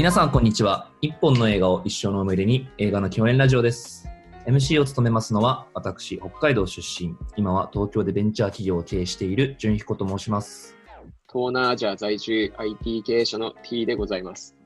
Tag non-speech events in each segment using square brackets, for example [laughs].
皆さん、こんにちは。一本の映画を一生の思い出に映画の共演ラジオです。MC を務めますのは、私、北海道出身、今は東京でベンチャー企業を経営している純彦と申します。東南アジア在住 IT 経営者の T でございます。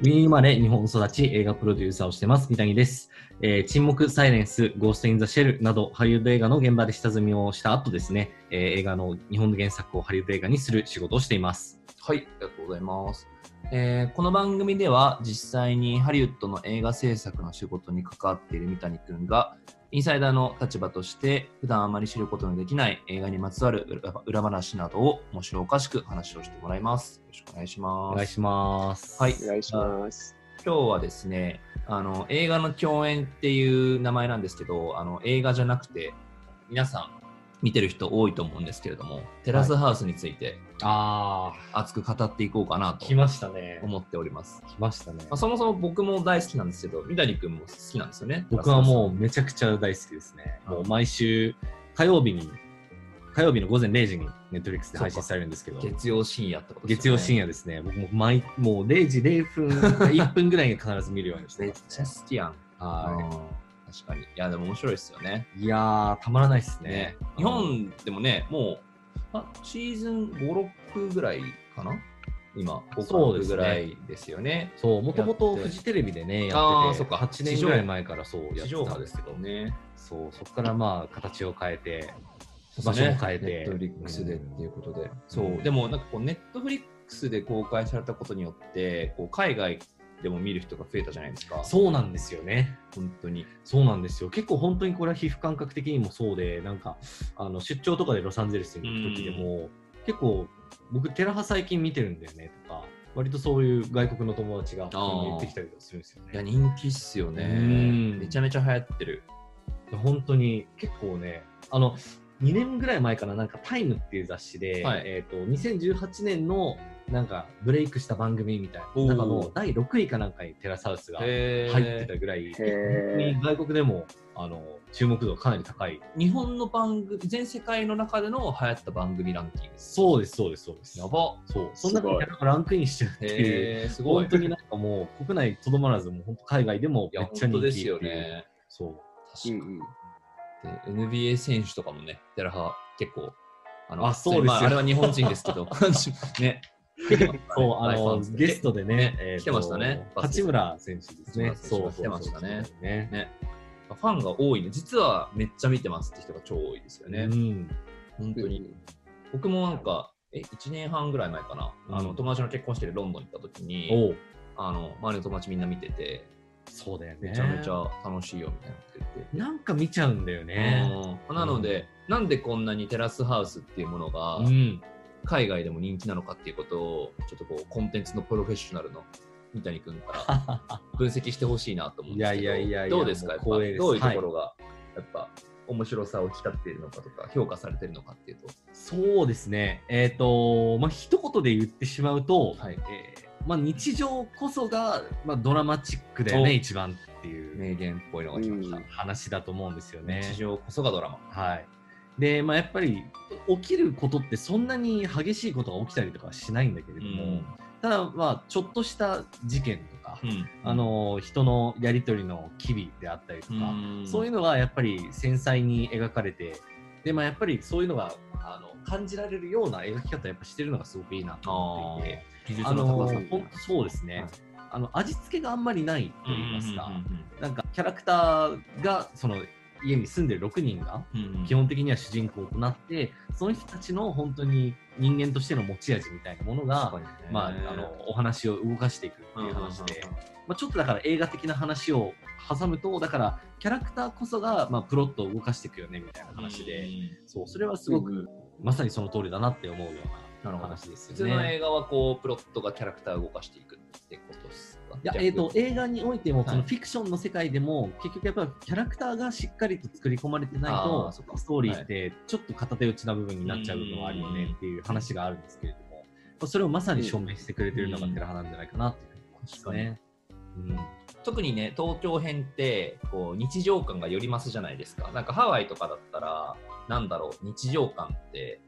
ウィーン生まれ、日本育ち、映画プロデューサーをしてます、三谷です。えー沈黙、サイレンス、ゴースト・イン・ザ・シェルなど、ハリウッド映画の現場で下積みをした後ですね、えー映画の日本の原作をハリウッド映画にする仕事をしています。はい、ありがとうございます。えーこの番組では実際にハリウッドの映画制作の仕事に関わっている三谷くんがインサイダーの立場として普段あまり知ることのできない映画にまつわる裏裏話などを面白おかしく話をしてもらいます。よろしくお願いします。お願いします。はいお願いします。今日はですねあの映画の共演っていう名前なんですけどあの映画じゃなくて皆さん見てる人多いと思うんですけれどもテラスハウスについてあ熱く語っていこうかなー、と来ましたね。思っております。来ましたねまあ、。そもそも僕も大好きなんですけど三谷君も好きなんですよね。僕はもうめちゃくちゃ大好きですね。もう毎週火曜日に、火曜日の午前0時にネットフリックスで配信されるんですけど、月曜深夜ってことです。月曜深夜ですね。僕も毎、もう0時0分、[laughs] 1分ぐらいに必ず見るようにしてめっます、ね。ちゃ好きやん。はうん確かに。いや、でも面白いですよね。い。いやー、たまらないですね。ね日本でもね、もう、あシーズン5、6ぐらいかな？今、5そうですねぐらいですよね。そう、もともとフジテレビでね、やってて、っか8年ぐらい前からそうやってたんですすけどね。そう、そこからまあ、形を変えて、場所も変えてネットフリックスでっていうことで。そうう。んでも、なんかこう、ネットフリックスで公開されたことによって、こう海外でも見る人が増えたじゃないですか。そうなんですよね。本当に。そうなんですよ。結構本当にこれは皮膚感覚的にもそうで、なんか、あの出張とかでロサンゼルスに行く時でも、結構、僕、テラハ最近見てるんだよねとか、割とそういう外国の友達が言ってきたりとかするんですよいや、ね。人気っすよね。うんめちゃめちゃ流行ってる。本当に結構ね、あの、2年ぐらい前かな、なんかタイムっていう雑誌で、はいえっ、と、2018年のなんかブレイクした番組みたいおーな、中の第6位かなんかにテラスハウスが入へってたぐらい、本当へに外国でもあの注目度がかなり高い。日本の番組、全世界の中での流行った番組ランキングです。そうです、そうです、そうです。やば。そう。そんな中でなんかランクインしてるっていう。すごい。本当になんかもう国内とどまらず、もう本当海外でもめっちゃ人気ですよ。ね。そう。う確かんうん。に。で NBA 選手とかもね、テラハ結構、ああそうですよまあ、あれは日本人ですけど、ね。[laughs] そう、あの、ゲストでね、ねえーと来てましたね八村選手ですね。そう来てましたねね。ね。ファンが多いね。実はめっちゃ見てますって人が超多いですよね。うん。本当に。僕もなんか、え、1年半ぐらい前かな、あのうん友達の結婚してるロンドンに行った時に、あの周りの友達みんな見てて、そうだよね。めちゃめちゃ楽しいよみたいなこと言ってて。なんか見ちゃうんだよね。うんなので、なんでこんなにテラスハウスっていうものがうん。海外でも人気なのかっていうことを、ちょっとこうコンテンツのプロフェッショナルの三谷君から [laughs] 分析してほしいなと思うんですけど、いやいやいやいやどうですか？やっぱどういうところが、やっぱ面白さを引き立っているのかとか、評価されているのかっていうと。そうですね。えっ、と、まあ、一言で言ってしまうと、はいえーまあ、日常こそが、まあ、ドラマチックだよおね、一番っていう名言っぽいのが来ました。うん話だと思うんですよね。日常こそがドラマ。はい。で、まあ、やっぱり、起きることってそんなに激しいことが起きたりとかはしないんだけれども、ただ、まあ、ちょっとした事件とか、うん。あの、人のやりとりの機微であったりとか、そういうのがやっぱり繊細に描かれて、で、まあ、やっぱりそういうのがあの感じられるような描き方をやっぱしてるのがすごくいいなと思っていて、技術あのそうですね、はいあの味付けがあんまりないと言いますか、うんうん。なんかキャラクターがその家に住んでる6人がうん。うん基本的には主人公となって、その人たちの本当に人間としての持ち味みたいなものが、まあ、あのお話を動かしていくっていう話で、まあ、ちょっとだから映画的な話を挟むとだからキャラクターこそが、まあ、プロットを動かしていくよねみたいな話で、そうそれはすごく、うん。まさにその通りだなって思うような話です普通よね。の映画はこうプロットがキャラクターを動かしていくってことですか？いやえー、と映画においても、はい。そのフィクションの世界でも、結局やっぱりキャラクターがしっかりと作り込まれてないあとストーリーってちょっと片手打ちな部分になっちゃう部分はあるよねっていう話があるんですけれども、まあそれをまさに証明してくれてるのがうんテラハなんじゃないかなっていうふうに思いますね。うん。特にね東京編ってこう日常感がより増すじゃないですか。なんかハワイとかだったらなんだろう日常感って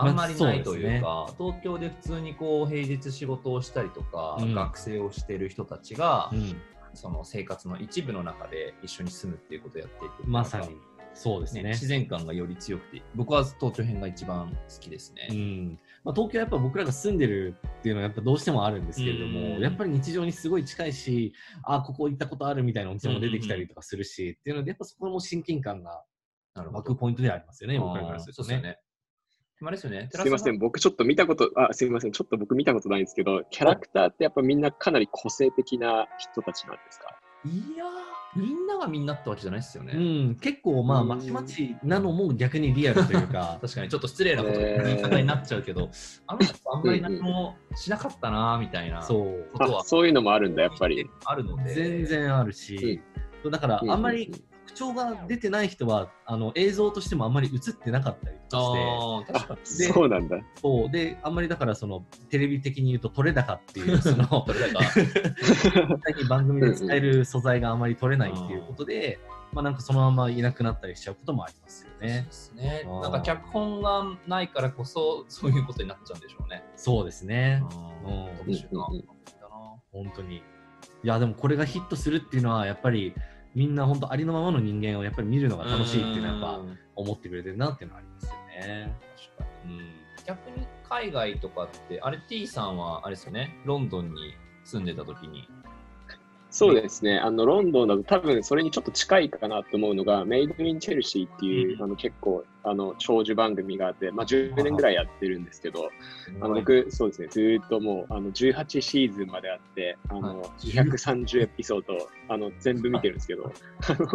あんまりないというまか、東京で普通にこう平日仕事をしたりとか、うん。学生をしている人たちが、うん、その生活の一部の中で一緒に住むっていうことをやっていくまさにそうですね。ね自然感がより強くて僕は東京編が一番好きですうね。ん。まあ、東京はやっぱ僕らが住んでるっていうのはやっぱどうしてもあるんですけれども、うん。やっぱり日常にすごい近いしあここ行ったことあるみたいなお店も出てきたりとかするし、っていうのでやっぱそこも親近感が湧く。ポイントではありますよね僕らからするとね。あれですよね。すいません、僕ちょっと見たこと、あ、すいません、ちょっと僕見たことないんですけど、キャラクターってやっぱみんなかなり個性的な人たちなんですか？いやー、みんながみんなってわけじゃないですよね。うん、結構まあうんまちまちなのも逆にリアルというか確かにちょっと失礼なこと言い方になっちゃうけど、あの人あんまり何もしなかったなみたいなこそう。とはあ、そういうのもあるんだ、やっぱり。あるので。全然あるし、だからあんまり口調が出てない人はあの映像としてもあんまり映ってなかったりとかして。ああ、確かあ、に。でそうなんだ。そうであんまりだからそのテレビ的に言うと取れ高っていう [laughs] そのそれだか実際に番組で使える素材があまり取れないっていうことで、まあなんかそのままいなくなったりしちゃうこともありますよそうねで。すねなんか脚本がないからこそ、そういうことになっちゃうんでしょうね。そうですね。うん本当に。いやでもこれがヒットするっていうのはやっぱりみんな本当ありのままの人間をやっぱり見るのが楽しいっていうのはやっぱうん思ってくれてるなっていうのはありますよね。確かに。逆に海外とかって、あれ T さんはあれですよね、ロンドンに住んでた時に。そうですね。あの、ロンドンだと多分それにちょっと近いかなと思うのが、メイドインチェルシーっていう、うんあの結構、あの、長寿番組があって、まあ10年ぐらいやってるんですけど、あのはい僕、そうですね、ずーっともう、あの、18シーズンまであって、あの、はい。230エピソード、あの、全部見てるんですけど、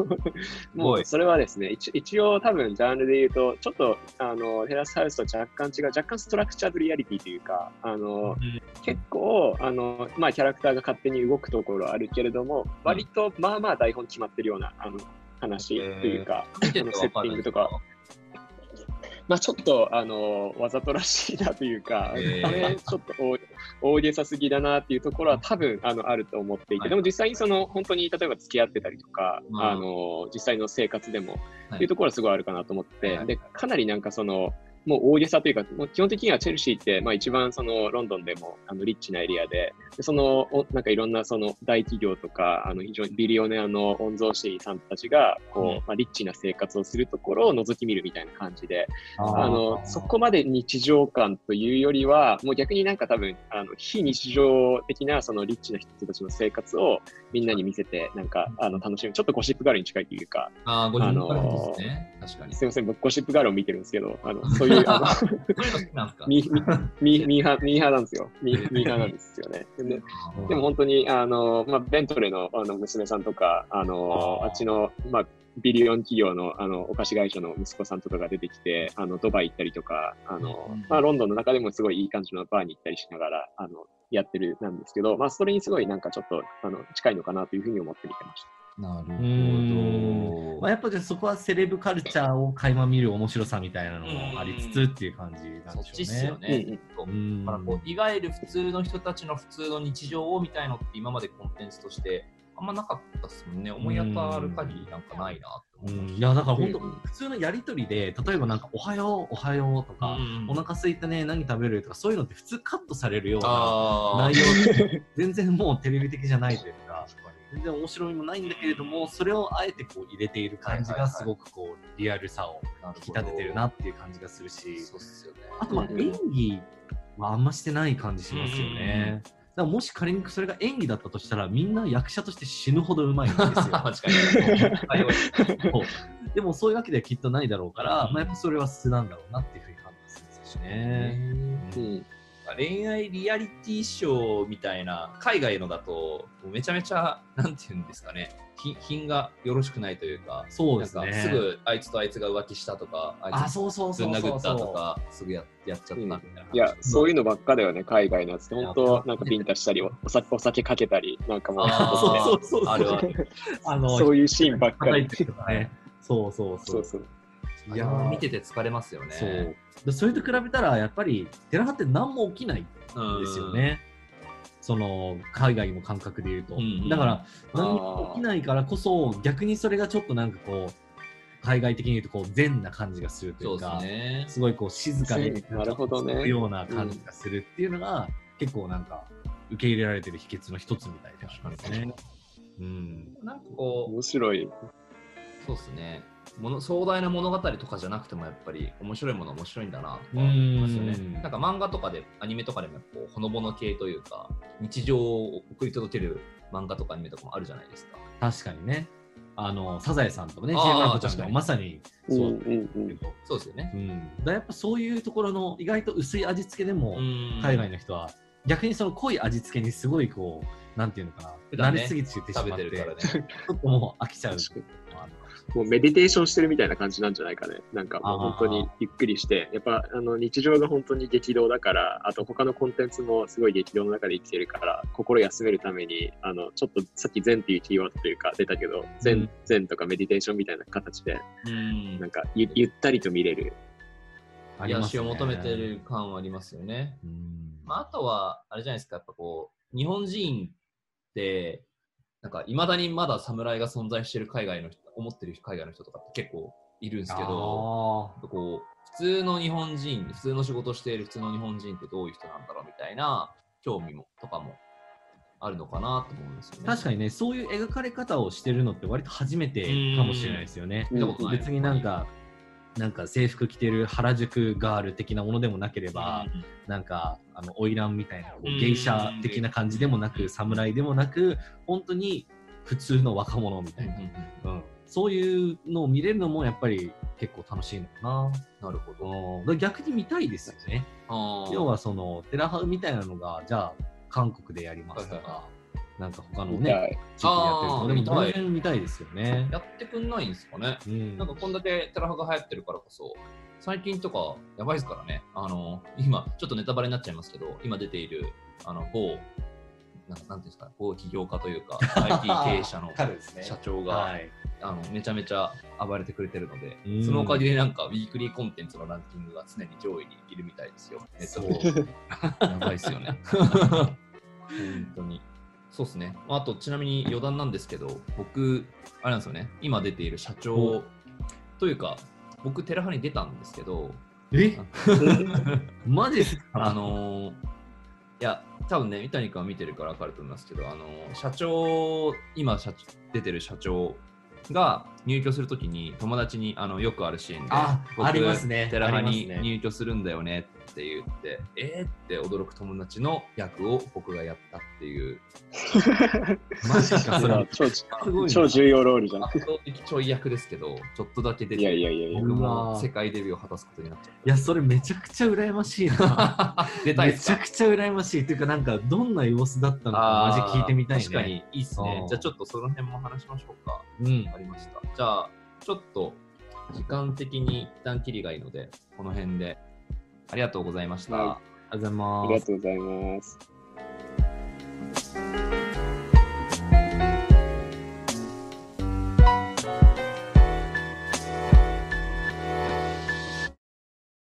[laughs] もう、それはですね、一一応多分、ジャンルで言うと、ちょっと、あの、テラスハウスと若干違う、若干ストラクチャードリアリティというか、あの、結構、あの、まあ、キャラクターが勝手に動くところあるけれども、割と、まあまあ台本決まってるような、あの、話というか、見ててあのセッティングとか、まあちょっと、あの、わざとらしいなというか、へー。ちょっと大大げさすぎだなっていうところは多分、あの、あると思っていて、はい。でも実際にその、本当に、例えば付き合ってたりとか、うん。あの、実際の生活でも、はいっていうところはすごいあるかなと思って、はい。で、かなりなんかその、もう大げさというか、もう基本的にはチェルシーって、まあ一番そのロンドンでもあのリッチなエリアで、でその、おなんかいろんなその大企業とか、あの非常にビリオネアの御曹司さんたちが、こう、うんまあリッチな生活をするところを覗き見るみたいな感じで、ああの、そこまで日常感というよりは、もう逆になんか多分、あの、非日常的なそのリッチな人たちの生活をみんなに見せて、なんか、あの、楽しむ。ちょっとゴシップガールに近いというか、ああ、ご自分からあのーですね。確かに。すみません、僕ゴシップガールを見てるんですけど、あの、そういう、あの、[laughs] そういうの好きなんですか？ミー [laughs] ハー、なんですよ。ミーハーなんですよね。ででも本当に、あの、まあ、ベントレーのあの娘さんとか、あの、あっちの、まあ、ビリオン企業のあのお菓子会社の息子さんとかが出てきて、あのドバイ行ったりとか、あのうんまあ、ロンドンの中でもすごいいい感じのバーに行ったりしながら、あのやってるなんですけど、まあ、それにすごいなんかちょっとあの近いのかなというふうに思って見てました。なるうんほど。まあ、やっぱじゃあそこはセレブカルチャーを垣間見る面白さみたいなのもありつつっていう感じなんでしょうね。すよね。うんそううんだからこういわゆる普通の人たちの普通の日常をみたいのって今までコンテンツとしてあんまなかったですもんね。思い当たる限りなんかないなって思いましうんいやだから本当、うん普通のやりとりで例えばなんか「おはようおはよう」とた。か、うんお腹空いたね何食べる?」とかそういうのって普通カットされるようなあ内容で [laughs] 全然もうテレビ的じゃないというか全然面白みもないんだけれどもそれをあえてこう入れている感じがすごくこうリアルさをあ、引き立ててるなっていう感じがするしそうっすよね。あとまあうん演技はあんましてない感じしますよね。だからもし仮にそれが演技だったとしたらみんな役者として死ぬほどうまいんですよ。[laughs] 確 [laughs] でもそういうわけではきっとないだろうから、うんまあ、やっぱそれは素なんだろうなっていうふうに感じますしね。うん恋愛リアリティショーみたいな海外のだとめちゃめちゃなんていうんですかね品品がよろしくないというかそうですね。なんかすぐあいつとあいつが浮気したとかあいあ、つそうそうそうそうぶん殴ったとそう。かすぐややっちゃったみたいな、いや、そういうのばっかだよね、海外のやつって。本い当やなんかビンタしたり、おお酒お酒かけたり、なんかもう、そうそうそうそうあるあるあのそういうシーンばっかり。そうそうそそうう。そう。いやー見てて疲れますよねそう。でそれと比べたら、やっぱり、寺派って何も起きないんうんですよね。その海外の感覚で言うと、うんうんだから何も起きないからこそ逆にそれがちょっとなんかこう海外的に言うとこう禅な感じがするというか、すね。すごいこう静かでなるほどねような感じがするっていうのが、結構なんか受け入れられてる秘訣の一つみたいですね。うん、なんかこう、面白い。そうですね。もの壮大な物語とかじゃなくてもやっぱり面白いものは面白いんだなとかますよねうん。なんか漫画とかでアニメとかでもこうほのぼの系というか日常を送り届ける漫画とかアニメとかもあるじゃないですか。確かにね。あのサザエさんとかね、ちゃんまさにうんそう。そうですよね。うん、だやっぱそういうところの意外と薄い味付けでも、海外の人は逆にその濃い味付けにすごいこうなんていうのかな、ね慣れすぎてしまって食べてるからね。[laughs] ちょっともう飽きちゃうもうメディテーションしてるみたいな感じなんじゃないかね。なんかもう本当にゆっくりして、やっぱあの日常が本当に激動だから、あと他のコンテンツもすごい激動の中で生きてるから、心休めるために、あのちょっとさっき禅っていうキーワードというか出たけど、禅、うん。禅とかメディテーションみたいな形で、うん。なんかゆゆったりと見れる。癒しを求めてる感はありますよね。うん。まあ、あとは、あれじゃないですか、やっぱこう、日本人って、なんか、いまだにまだ侍が存在してる海外の人、思ってる海外の人とかって結構いるんですけど、こう、普通の日本人、普通の仕事している普通の日本人ってどういう人なんだろうみたいな興味も、とかもあるのかなと思うんですよね。ー確かにねそういう描かれ方をしてるのって割と初めてかもしれないですよね。別になんかなんか制服着てる原宿ガール的なものでもなければ、なんかあの花魁みたいなこううん。芸者的な感じでもなく侍でもなく本当に普通の若者みたいな、うん、そういうのを見れるのもやっぱり結構楽しいのかな。るほど。逆に見たいですよね。要はそのテラハウみたいなのがじゃあ韓国でやりますとか、はいはいはなんか他のねい。地域でやってるあーのでも見たい。当然見たいですよね。やってくんないんですかね。うん。なんかこんだけテラハが流行ってるからこそ、最近とかやばいですからね。あの、今、ちょっとネタバレになっちゃいますけど、今出ている、あの、某、なんなんていうんですか、某起業家というか、[laughs] IT 経営者の社長が、はいあのめちゃめちゃ暴れてくれてるのでう、んそのおかげでなんかウィークリーコンテンツのランキングが常に上位にいるみたいですよ。ネットフリそうやばいですよね。本当に。そうですね。あと、ちなみに余談なんですけど、僕、あれなんですよね、今出ている社長というか、僕、テラハに出たんですけど、え？[laughs] マジですか？[laughs] あのーいや、多分ね、三谷君は見てるから分かると思いますけど、あのー社長、今社長出てる社長が入居するときに友達にあのよくあるシーンで、あ僕ありますね。テラハに入居するんだよねって言って、えーって驚く友達の役を僕がやったっていう、[laughs] マジかそれ超すごいな超重要ロールじゃん。圧倒的ちょい役ですけど、ちょっとだけ出いやいて、やいやいや。僕も世界デビューを果たすことになっちゃっいやそれめちゃくちゃ羨ましいなた。[laughs] 出たいめちゃくちゃ羨ましいっていうかなんかどんな様子だったのかマジ聞いてみたいね確かにいいっすねう。んじゃあちょっとその辺も話しましょうか。うんありました。じゃあ、ちょっと時間的に一旦きりがいいので、この辺でありがとうございました。はい、ありがとうございます。